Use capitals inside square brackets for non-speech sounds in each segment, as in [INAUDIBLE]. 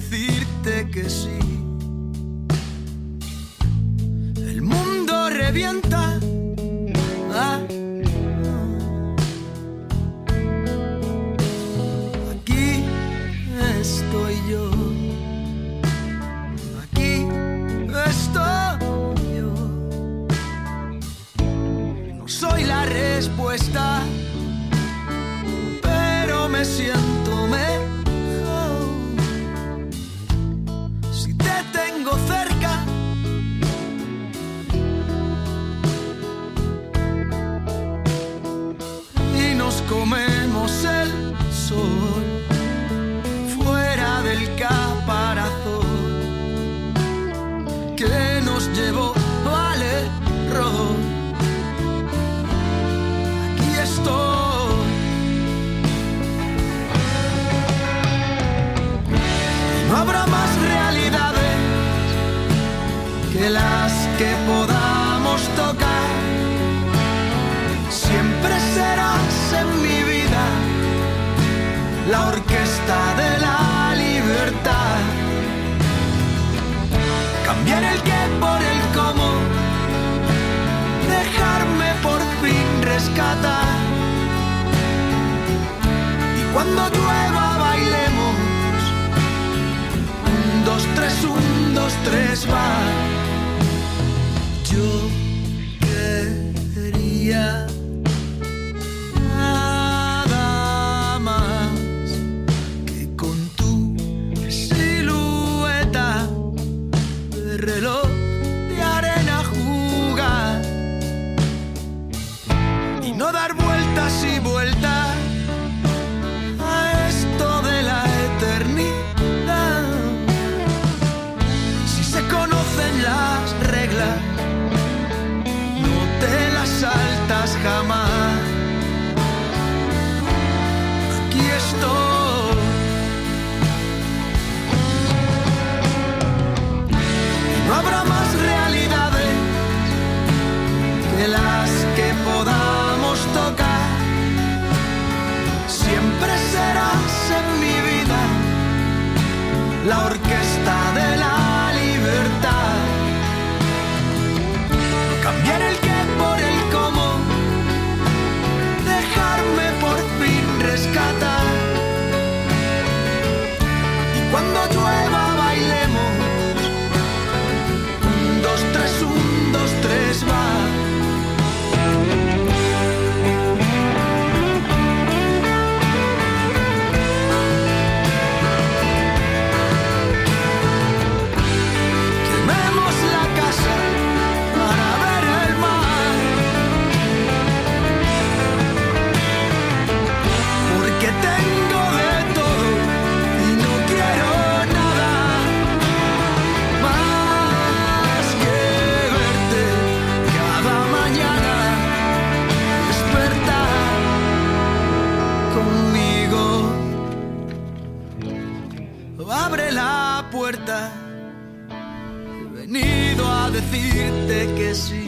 decirte que sí. El mundo revienta. Ah, Aquí estoy yo. Aquí estoy yo. No soy la respuesta, pero me siento soul. Cuando llueva bailemos, un, dos, tres, un, dos, tres, va. Abre la puerta. He venido a decirte que sí.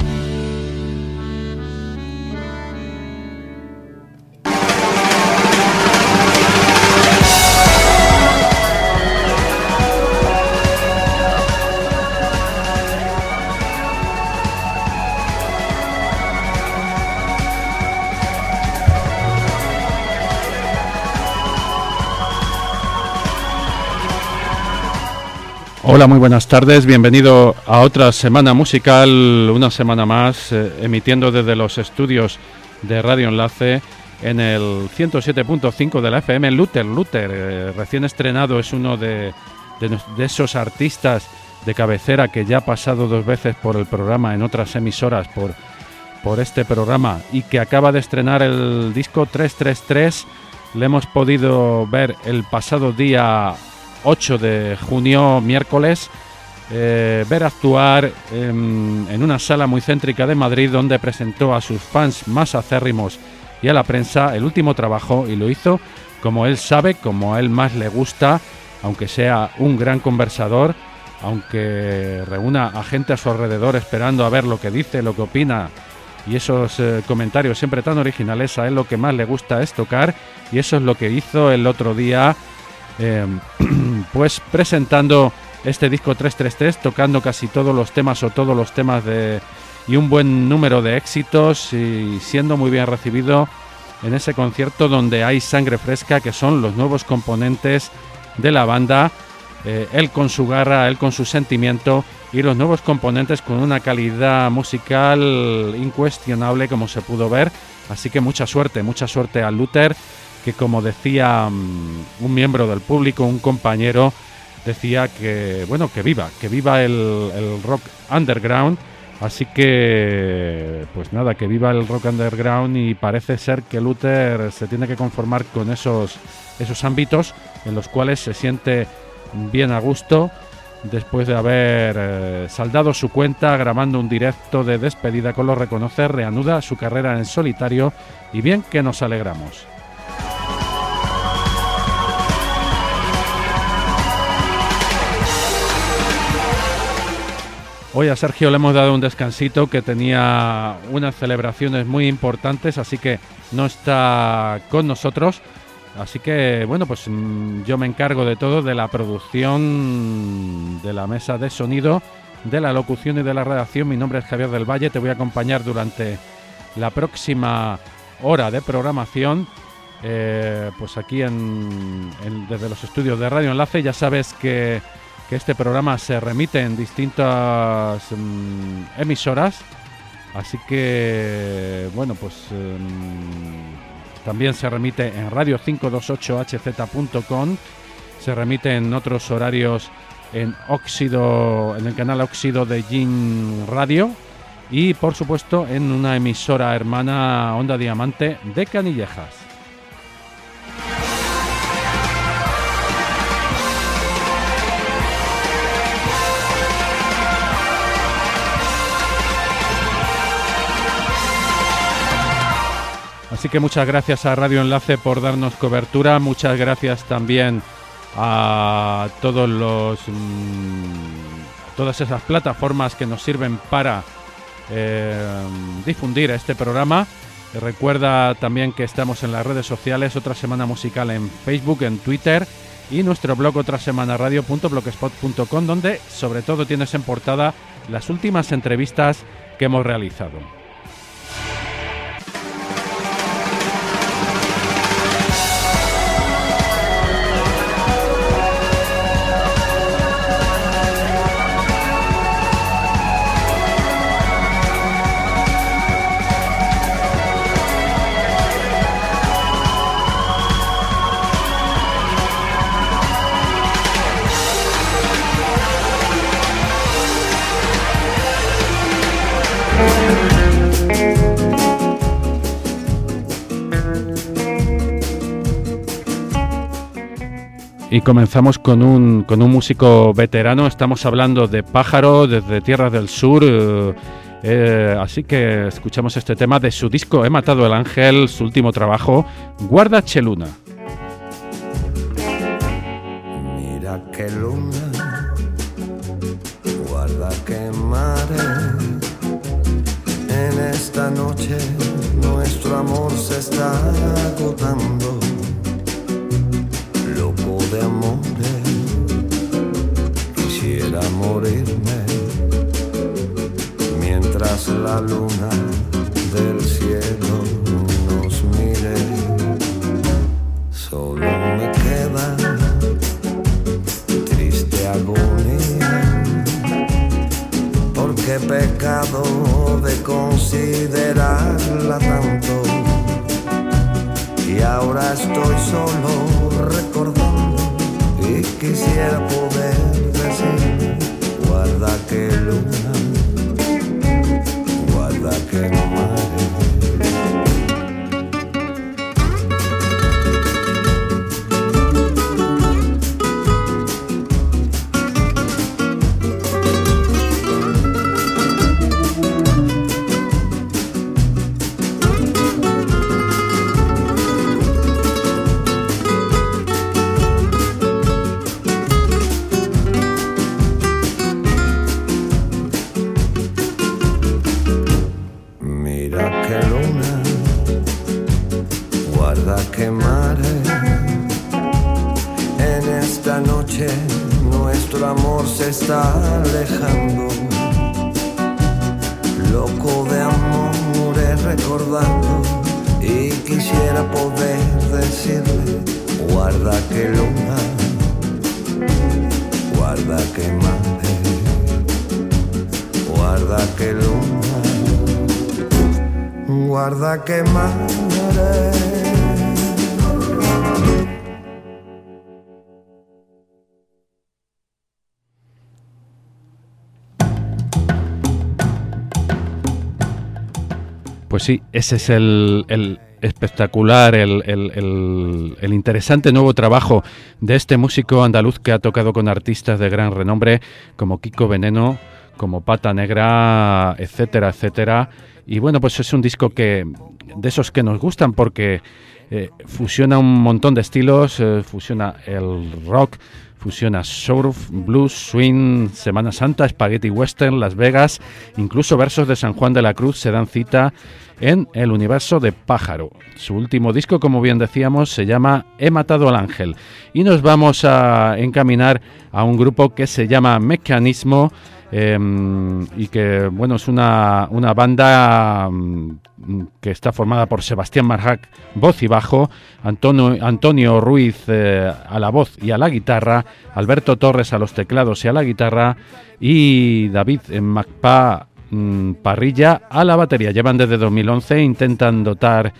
Hola, muy buenas tardes. Bienvenido a otra semana musical, una semana más, eh, emitiendo desde los estudios de Radio Enlace en el 107.5 de la FM. Luther, Luther, eh, recién estrenado, es uno de, de de esos artistas de cabecera que ya ha pasado dos veces por el programa en otras emisoras por, por este programa y que acaba de estrenar el disco 333. Le hemos podido ver el pasado día 8 de junio, miércoles, eh, ver actuar en, una sala muy céntrica de Madrid donde presentó a sus fans más acérrimos y a la prensa el último trabajo y lo hizo como él sabe, como a él más le gusta, aunque sea un gran conversador, aunque reúna a gente a su alrededor esperando a ver lo que dice, lo que opina. Y esos eh, comentarios siempre tan originales, a él lo que más le gusta es tocar y eso es lo que hizo el otro día em, [CLEARS THROAT] pues presentando este disco 333, tocando casi todos los temas o todos los temas de y un buen número de éxitos y siendo muy bien recibido en ese concierto donde hay sangre fresca, que son los nuevos componentes de la banda, eh, él con su garra, él con su sentimiento y los nuevos componentes con una calidad musical incuestionable como se pudo ver. Así que mucha suerte, mucha suerte a Luther, que como decía mm, un miembro del público, un compañero, decía que, bueno, que viva, que viva el, rock underground Así que, pues nada, que viva el rock underground y parece ser que Luther se tiene que conformar con esos, esos ámbitos en los cuales se siente bien a gusto después de haber eh, saldado su cuenta grabando un directo de despedida con los reconocer, reanuda su carrera en solitario y bien que nos alegramos. Hoy a Sergio le hemos dado un descansito que tenía unas celebraciones muy importantes, así que no está con nosotros. Así que bueno, pues mm, yo me encargo de todo, de la producción, de la mesa de sonido, de la locución y de la redacción. Mi nombre es Javier del Valle, te voy a acompañar durante la próxima hora de programación. Eh, pues aquí en, desde los estudios de Radio Enlace ya sabes que que este programa se remite en distintas mm, emisoras. Así que, bueno, pues mm, también se remite en radio528hz.com, se remite en otros horarios en óxido, en el canal óxido de Jin Radio y por supuesto en una emisora hermana Onda Diamante de Canillejas. Así que muchas gracias a Radio Enlace por darnos cobertura, muchas gracias también a todos los mm, todas esas plataformas que nos sirven para eh, difundir este programa. Recuerda también que estamos en las redes sociales, otra semana musical en Facebook, en Twitter y nuestro blog otra donde sobre todo tienes en portada las últimas entrevistas que hemos realizado. Y comenzamos con un, con un músico veterano, estamos hablando de Pájaro desde Tierras del Sur, eh, eh, así que escuchamos este tema de su disco He matado el ángel, su último trabajo, Guarda Cheluna. Mira que luna, guarda que mare, en esta noche nuestro amor se está agotando de amores, quisiera morirme mientras la luna del cielo nos mire. Solo me queda triste agonía, porque pecado de considerarla tanto. Y ahora estoy solo quisiera poder ese es el, espectacular, el, interesante nuevo trabajo de este músico andaluz que ha tocado con artistas de gran renombre como Kiko Veneno, como Pata Negra, etcétera, etcétera. Y bueno, pues es un disco que de esos que nos gustan porque eh, fusiona un montón de estilos, eh, fusiona el rock, fusiona surf, blues, swing, Semana Santa, spaghetti western, Las Vegas, incluso versos de San Juan de la Cruz se dan cita en el universo de Pájaro. Su último disco, como bien decíamos, se llama He matado al ángel. Y nos vamos a encaminar a un grupo que se llama Mecanismo. Em, y que bueno es una, una banda mm, que está formada por Sebastián Marjac, voz y bajo, Antonio, Antonio Ruiz eh, a la voz y a la guitarra, Alberto Torres a los teclados y a la guitarra y David Macpa Mm, parrilla a la batería. Llevan desde 2011, intentan dotar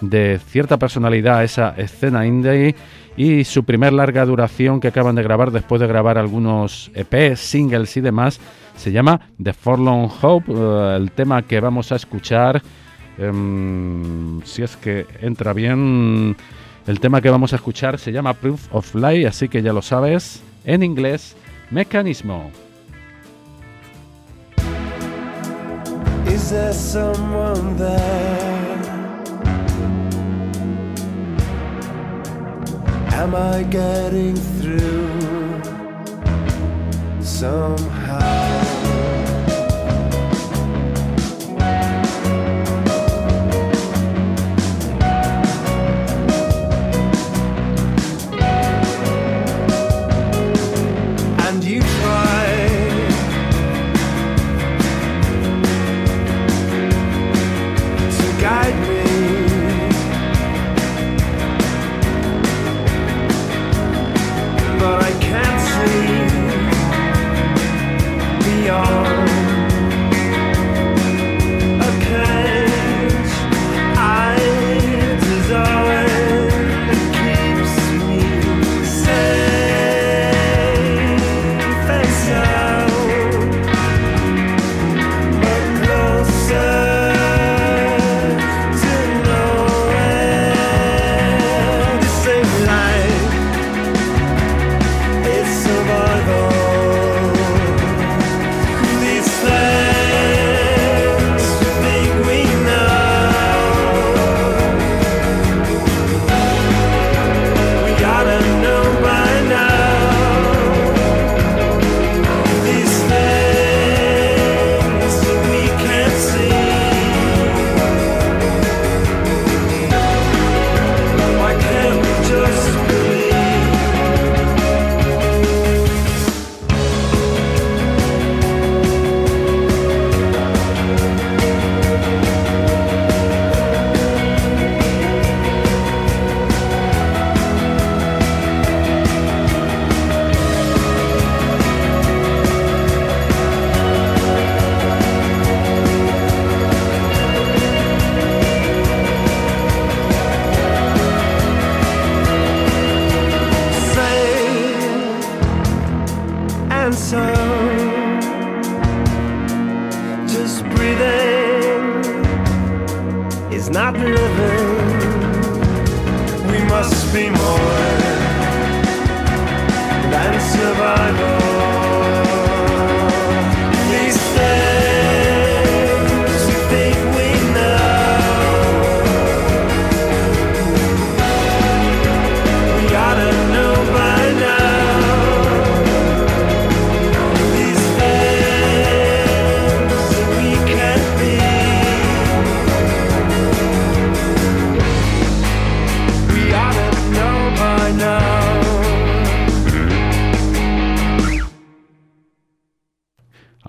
de cierta personalidad a esa escena indie y su primer larga duración que acaban de grabar después de grabar algunos EP, singles y demás se llama The Forlorn Hope. Eh, el tema que vamos a escuchar, em, si es que entra bien, el tema que vamos a escuchar se llama Proof of Life, así que ya lo sabes, en inglés, mecanismo. Is there someone? Am I getting through somehow?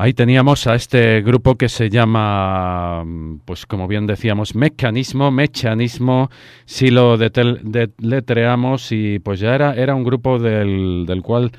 Ahí teníamos a este grupo que se llama, pues como bien decíamos, Mecanismo, Mechanismo, si lo deletreamos y pues ya era, era un grupo del, del cual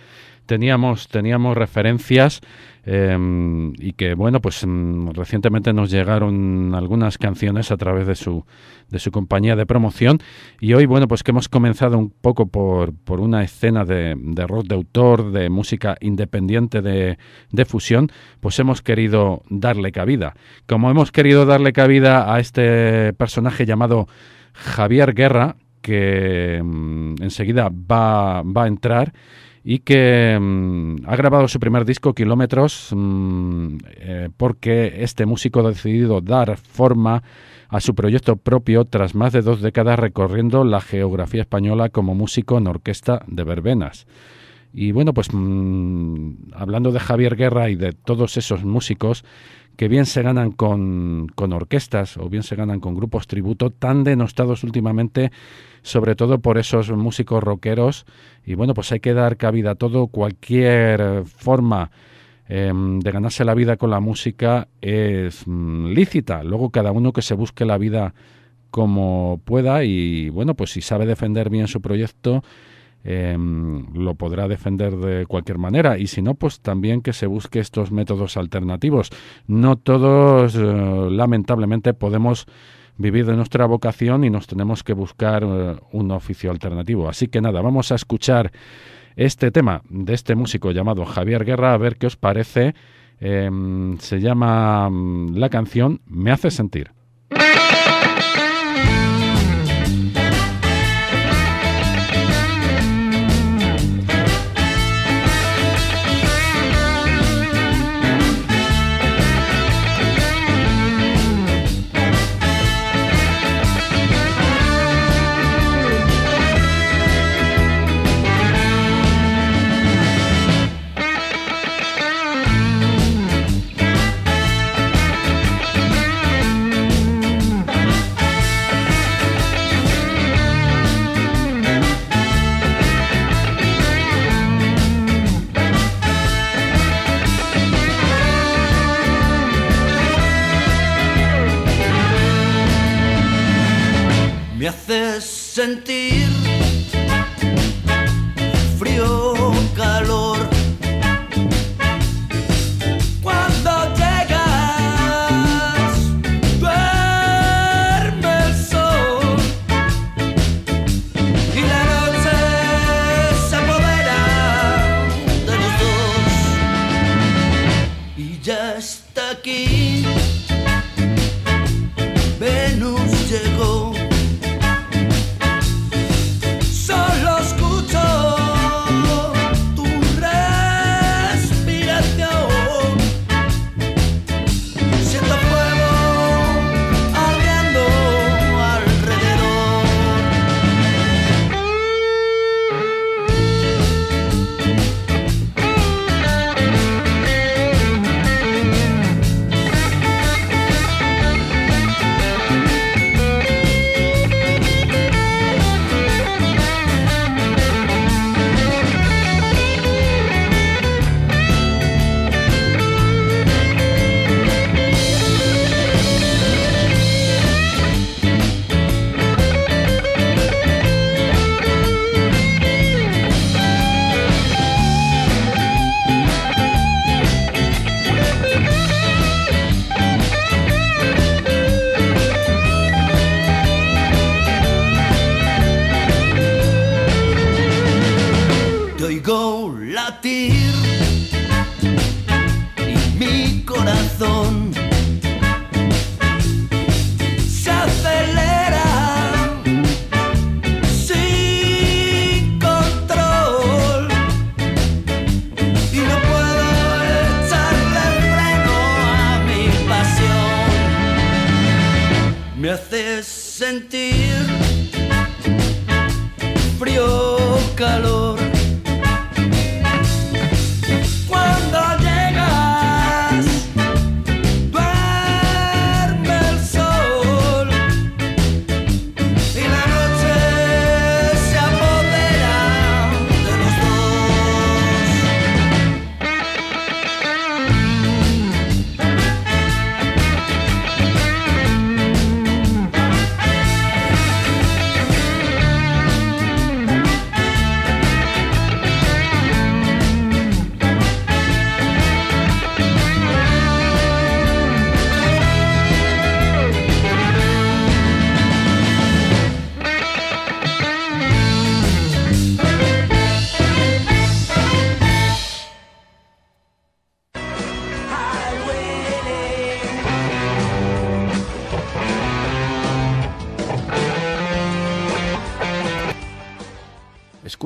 teníamos, teníamos referencias Em, y que bueno pues mm, recientemente nos llegaron algunas canciones a través de su de su compañía de promoción. Y hoy bueno pues que hemos comenzado un poco por, por una escena de, de, rock de autor de música independiente de, de fusión pues hemos querido darle cabida. Como hemos querido darle cabida a este personaje llamado Javier Guerra que mm, enseguida va, va a entrar y que mm, ha grabado su primer disco, Kilómetros, mm, eh, porque este músico ha decidido dar forma a su proyecto propio tras más de dos décadas recorriendo la geografía española como músico en orquesta de verbenas. Y bueno, pues mm, hablando de Javier Guerra y de todos esos músicos que bien se ganan con, con orquestas o bien se ganan con grupos tributo tan denostados últimamente sobre todo por esos músicos rockeros. Y bueno, pues hay que dar cabida a todo. Cualquier forma em, de ganarse la vida con la música es mm, lícita. Luego cada uno que se busque la vida como pueda y bueno, pues si sabe defender bien su proyecto, em, lo podrá defender de cualquier manera y si no, pues también que se busque estos métodos alternativos. No todos, eh, lamentablemente, podemos vivir de nuestra vocación y nos tenemos que buscar eh, un oficio alternativo. Así que nada, vamos a escuchar este tema de este músico llamado Javier Guerra, a ver qué os parece. Em, se llama mm, la canción Me hace sentir. sentir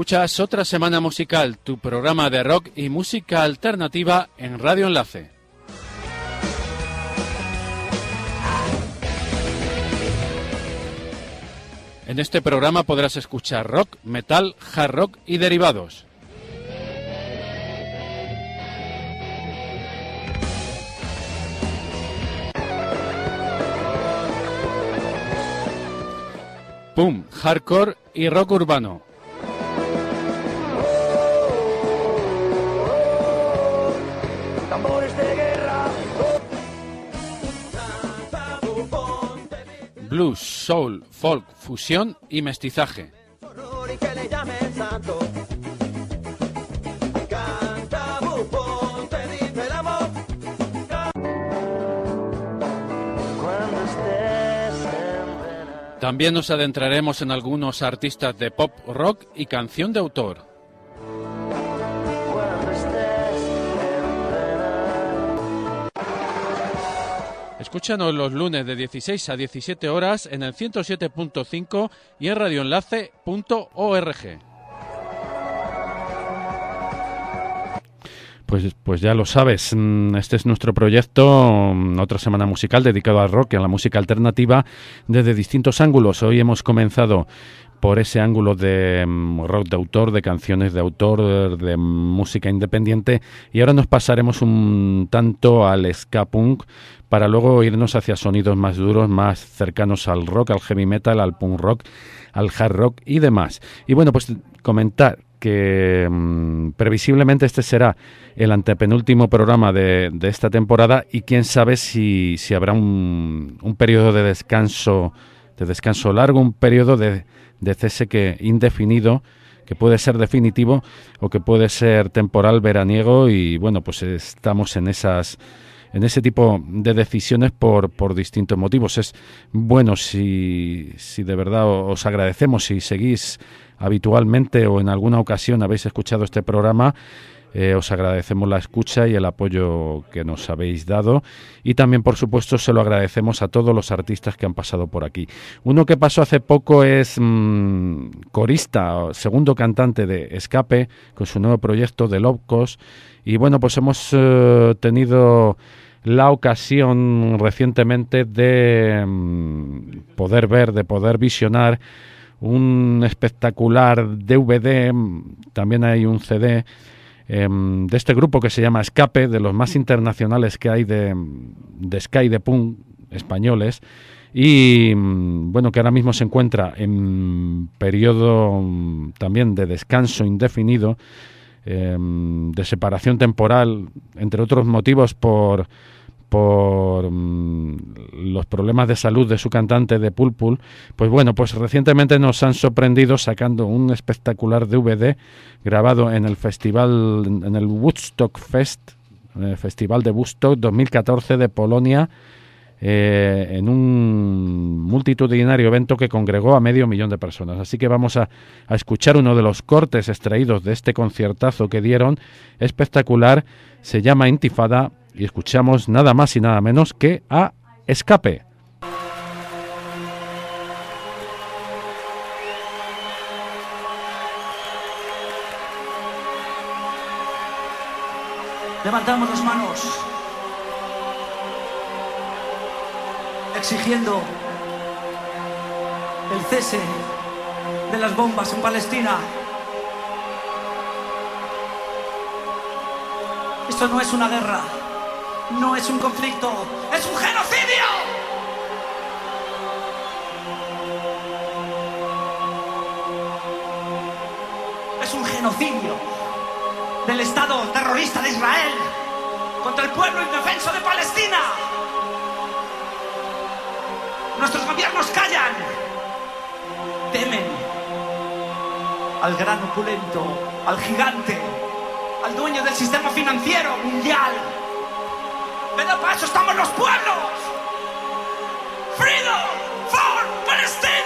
Escuchas otra semana musical, tu programa de rock y música alternativa en Radio Enlace. En este programa podrás escuchar rock, metal, hard rock y derivados. Pum, hardcore y rock urbano. Blues, soul, folk, fusión y mestizaje. También nos adentraremos en algunos artistas de pop rock y canción de autor. Escúchanos los lunes de 16 a 17 horas en el 107.5 y en radioenlace.org. Pues, pues ya lo sabes, mm, este es nuestro proyecto, mm, otra semana musical dedicado al rock y a la música alternativa desde distintos ángulos. Hoy hemos comenzado por ese ángulo de mm, rock de autor, de canciones de autor, de música independiente y ahora nos pasaremos un tanto al ska punk para luego irnos hacia sonidos más duros, más cercanos al rock, al heavy metal, al punk rock, al hard rock y demás. Y bueno, pues comentar que mm, previsiblemente este será el antepenúltimo programa de, esta temporada y quién sabe si, si habrá un, un periodo de descanso de descanso largo, un periodo de, de cese que indefinido que puede ser definitivo o que puede ser temporal veraniego y bueno pues estamos en esas en ese tipo de decisiones por, por distintos motivos. Es bueno si, si de verdad os agradecemos si seguís habitualmente o en alguna ocasión habéis escuchado este programa eh, os agradecemos la escucha y el apoyo que nos habéis dado. Y también por supuesto se lo agradecemos a todos los artistas que han pasado por aquí. Uno que pasó hace poco es mm, corista, segundo cantante de Escape con su nuevo proyecto de Lobcos y bueno pues hemos eh, tenido la ocasión recientemente de mm, poder ver, de poder visionar un espectacular DVD, mm, también hay un CD Em, de este grupo que se llama Escape, de los más internacionales que hay de, de Sky de Punk españoles. Y mm, bueno que ahora mismo se encuentra en periodo mm, también de descanso indefinido em, de separación temporal entre otros motivos por por mm, los problemas de salud de su cantante de Pulpul, pues bueno, pues recientemente nos han sorprendido sacando un espectacular DVD grabado en el festival, en el Woodstock Fest, Festival de Woodstock 2014 de Polonia, eh, en un multitudinario evento que congregó a medio millón de personas. Así que vamos a, a escuchar uno de los cortes extraídos de este conciertazo que dieron, espectacular, se llama Intifada y escuchamos nada más y nada menos que a Escape. Levantamos las manos, exigiendo el cese de las bombas en Palestina. Esto no es una guerra no es un conflicto, es un genocidio. Es un genocidio del Estado terrorista de Israel contra el pueblo indefenso de Palestina. Nuestros gobiernos callan, temen al gran opulento, al gigante, al dueño del sistema financiero mundial pero para eso estamos los pueblos. Freedom for Palestina.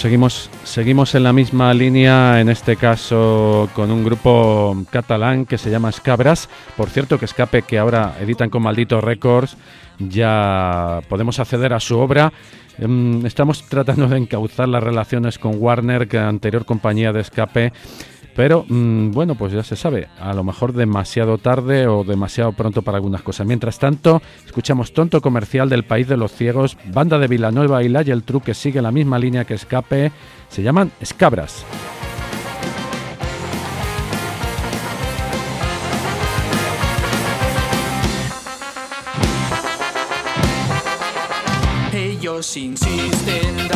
Seguimos, seguimos en la misma línea, en este caso con un grupo catalán que se llama Scabras. Por cierto, que Escape, que ahora editan con Maldito Records, ya podemos acceder a su obra. Em, estamos tratando de encauzar las relaciones con Warner, que anterior compañía de Escape pero mm, bueno, pues ya se sabe, a lo mejor demasiado tarde o demasiado pronto para algunas cosas. Mientras tanto, escuchamos Tonto Comercial del País de los Ciegos, banda de Villanueva y La el que sigue la misma línea que Escape, se llaman Escabras. Ellos insisten,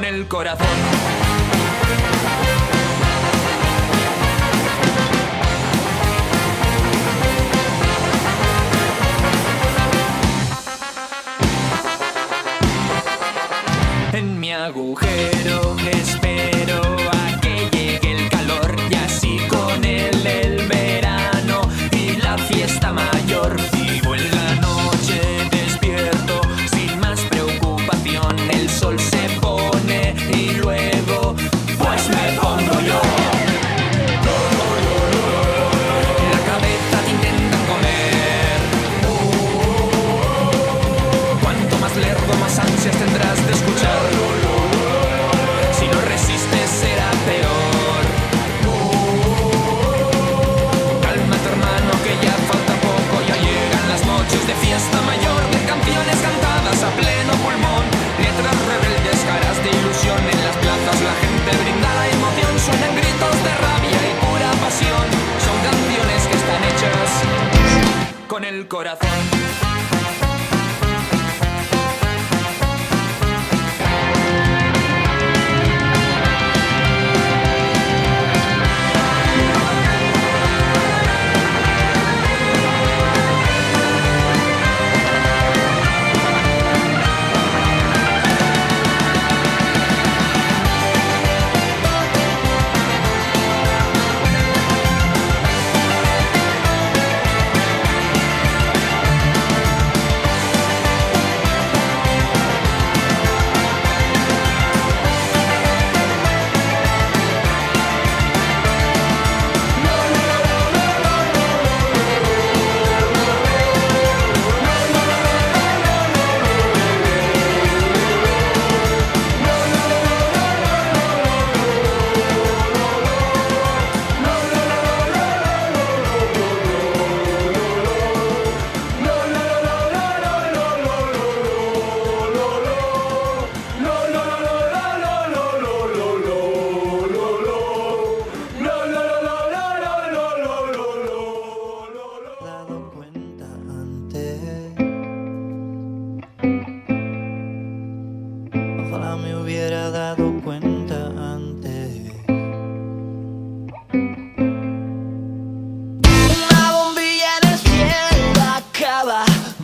con el corazón. En mi agujero es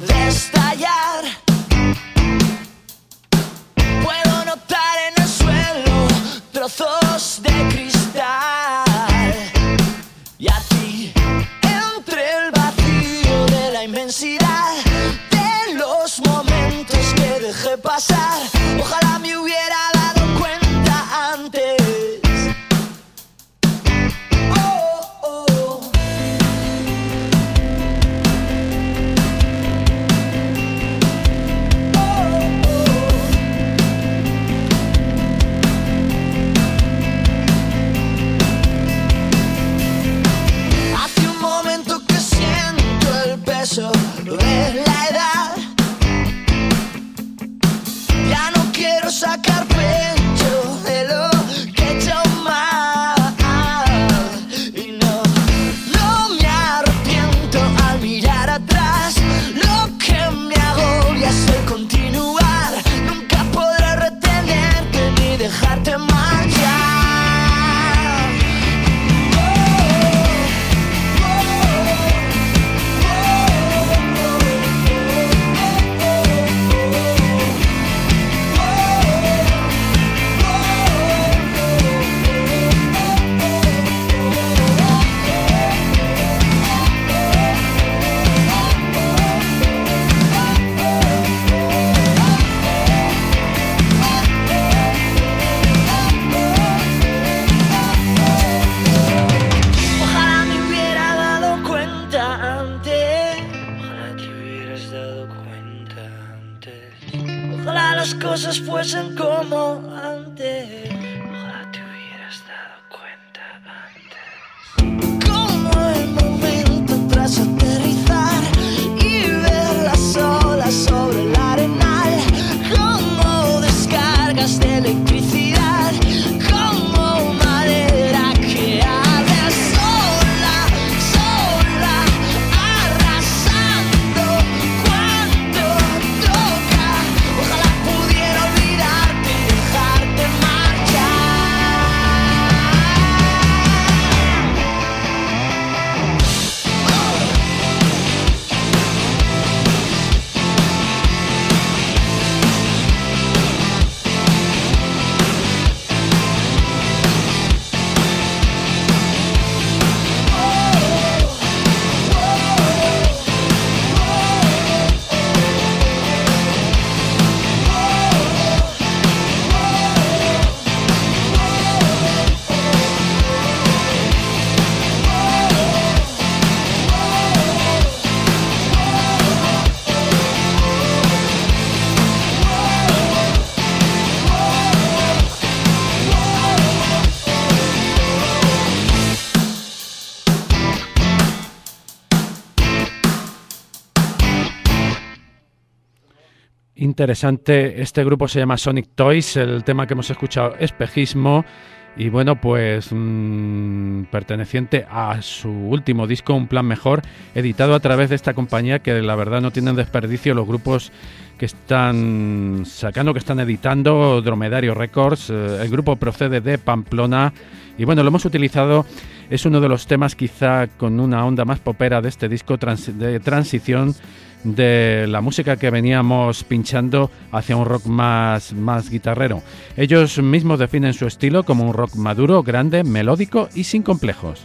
de estallar. Interesante, este grupo se llama Sonic Toys, el tema que hemos escuchado Espejismo. Y bueno, pues mm, perteneciente a su último disco, Un Plan Mejor, editado a través de esta compañía que la verdad no tienen desperdicio los grupos que están sacando, que están editando, Dromedario Records, eh, el grupo procede de Pamplona. Y bueno, lo hemos utilizado, es uno de los temas quizá con una onda más popera de este disco de transición de la música que veníamos pinchando hacia un rock más, más guitarrero. Ellos mismos definen su estilo como un rock maduro, grande, melódico y sin complejos.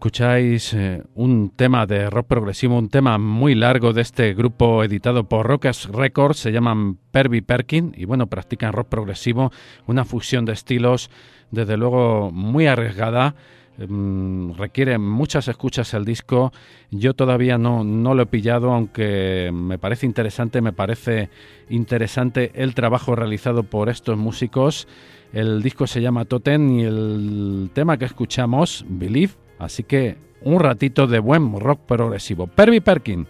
Escucháis eh, un tema de rock progresivo, un tema muy largo de este grupo editado por Rockers Records, se llaman Perby Perkin y bueno, practican rock progresivo, una fusión de estilos desde luego muy arriesgada. Mm, requiere muchas escuchas el disco. Yo todavía no, no lo he pillado, aunque me parece interesante, me parece interesante el trabajo realizado por estos músicos. El disco se llama Totem y el tema que escuchamos, Believe, Así que un ratito de buen rock progresivo. Perry Perkin.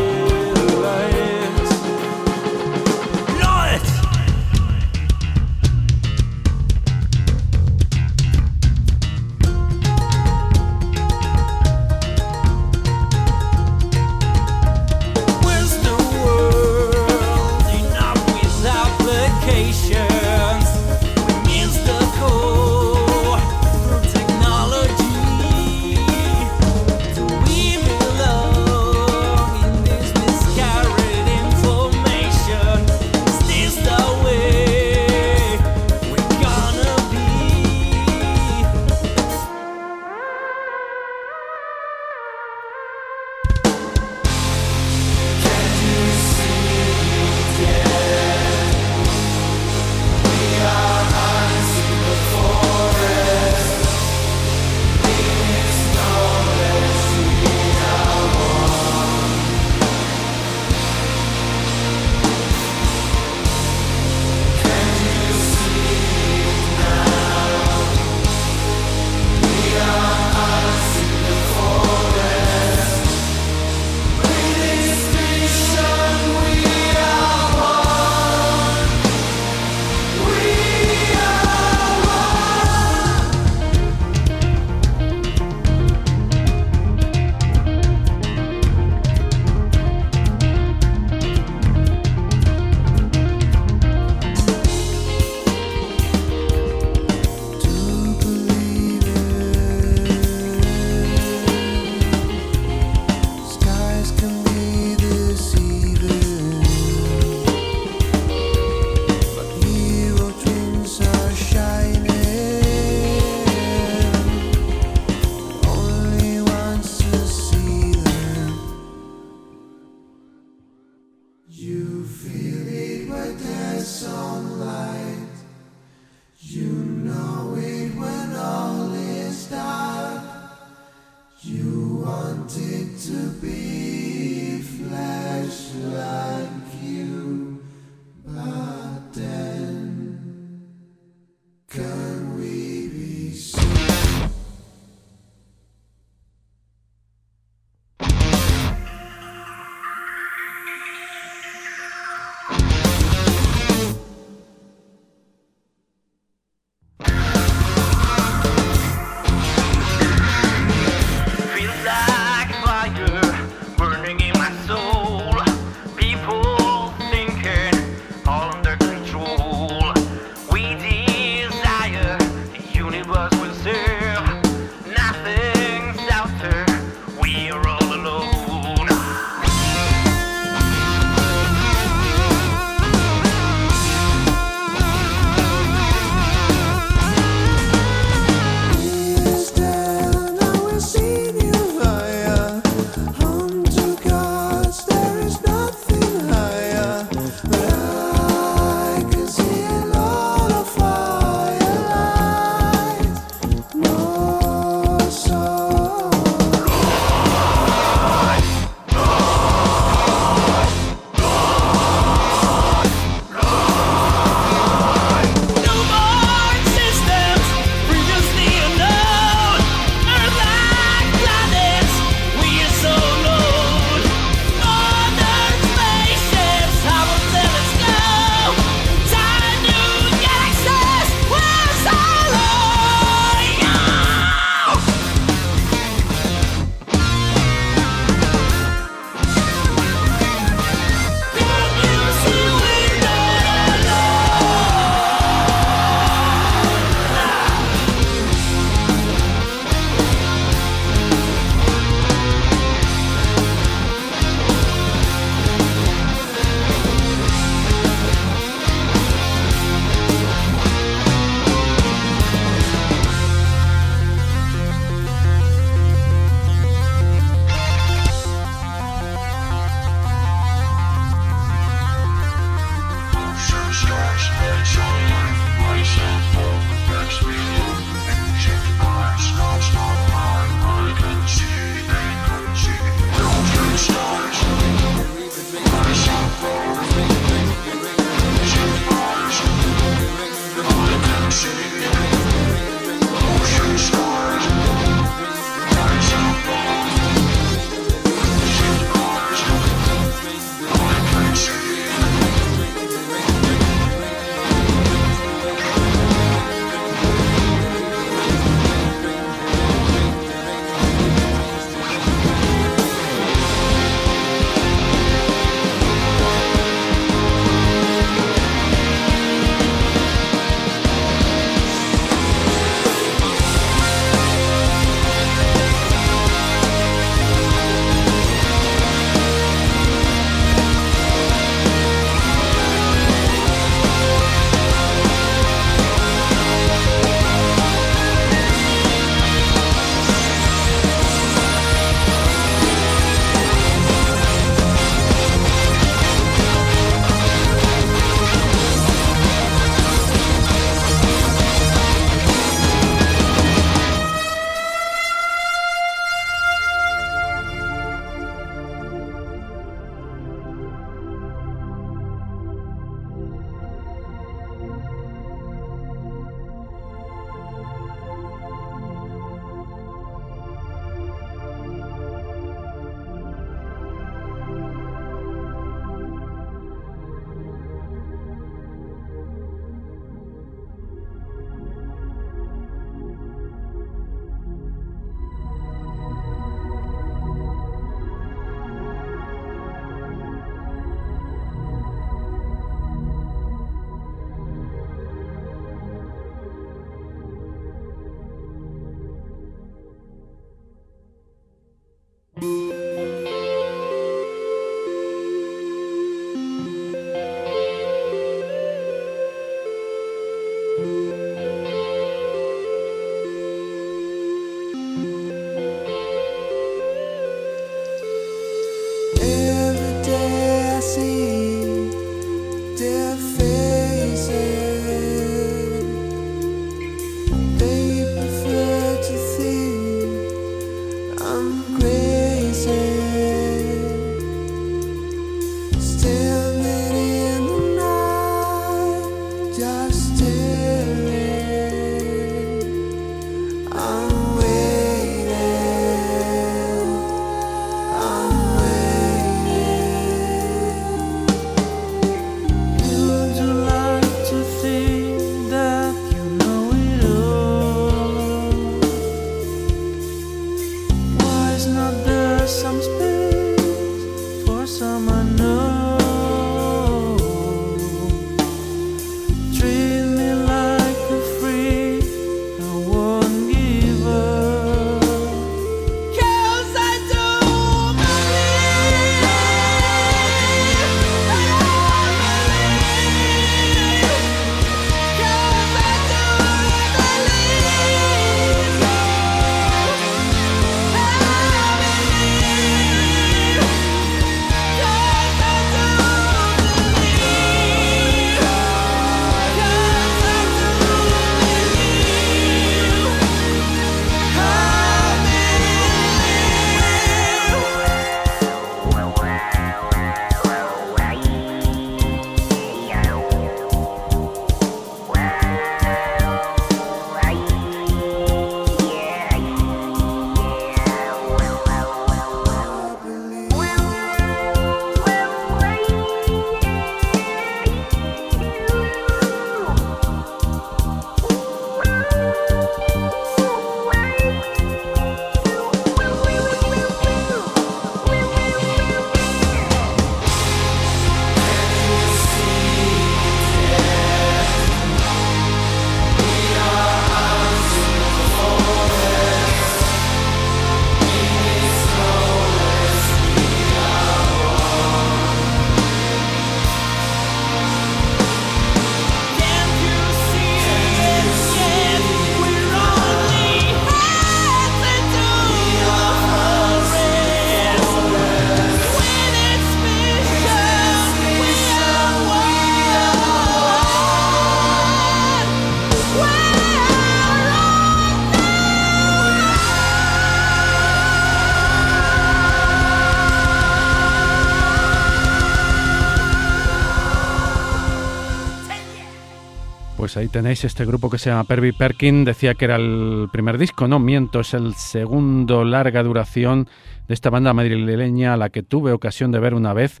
Ahí tenéis este grupo que se llama Pervy Perkin. Decía que era el primer disco, no miento, es el segundo larga duración de esta banda madrileña a la que tuve ocasión de ver una vez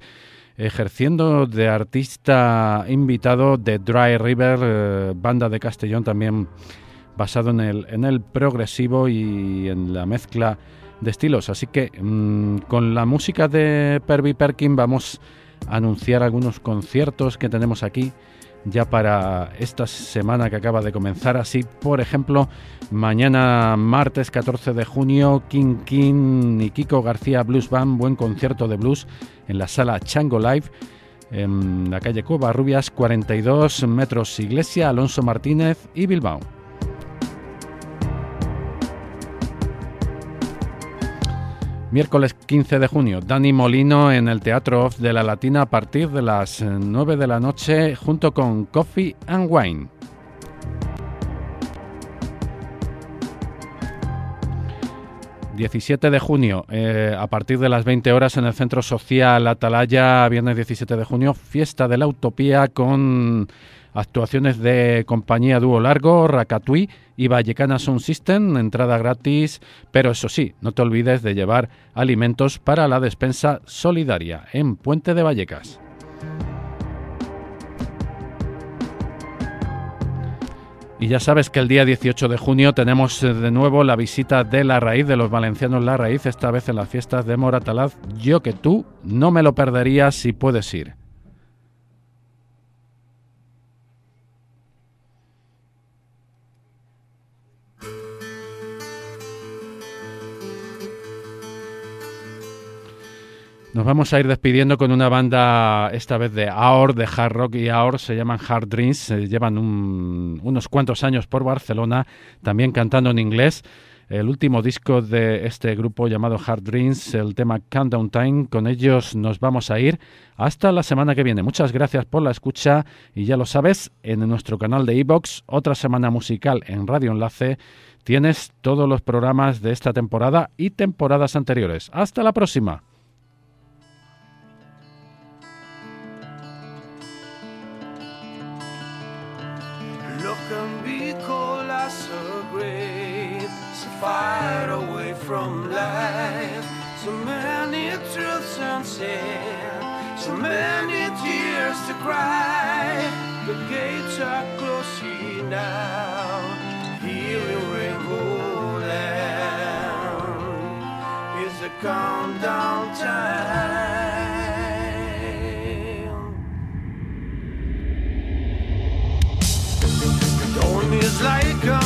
ejerciendo de artista invitado de Dry River, eh, banda de Castellón también basado en el, en el progresivo y en la mezcla de estilos. Así que mm, con la música de Pervy Perkin vamos a anunciar algunos conciertos que tenemos aquí ya para esta semana que acaba de comenzar. Así, por ejemplo, mañana martes 14 de junio, King King y Kiko García Blues Band, buen concierto de blues en la sala Chango Live. En la calle Cuba Rubias, 42 metros Iglesia, Alonso Martínez y Bilbao. Miércoles 15 de junio, Dani Molino en el Teatro Off de la Latina a partir de las 9 de la noche junto con Coffee and Wine. ...17 de junio... Eh, ...a partir de las 20 horas... ...en el Centro Social Atalaya... ...viernes 17 de junio... ...fiesta de la Utopía... ...con actuaciones de compañía dúo largo, Racatui y Vallecana Sound System, entrada gratis, pero eso sí, no te olvides de llevar alimentos para la despensa solidaria en Puente de Vallecas. Y ya sabes que el día 18 de junio tenemos eh, de nuevo la visita de La Raíz, de los valencianos La Raíz, esta vez en las fiestas de Moratalaz. Yo que tú no me lo perdería si puedes ir. Nos vamos a ir despidiendo con una banda, esta vez de AOR, de hard rock y AOR, se llaman Hard Dreams, llevan unos cuantos años por Barcelona, también cantando en inglés. El último disco de este grupo llamado Hard Dreams, el tema Countdown Time, con ellos nos vamos a ir hasta la semana que viene. Muchas gracias por la escucha y ya lo sabes, en nuestro canal de iBox, otra semana musical en Radio Enlace, tienes todos los programas de esta temporada y temporadas anteriores. Hasta la próxima. Fight away from life. So many truths unsaid, so many tears to cry. The gates are closing now. Here in Rainbow Land is the countdown time. Like a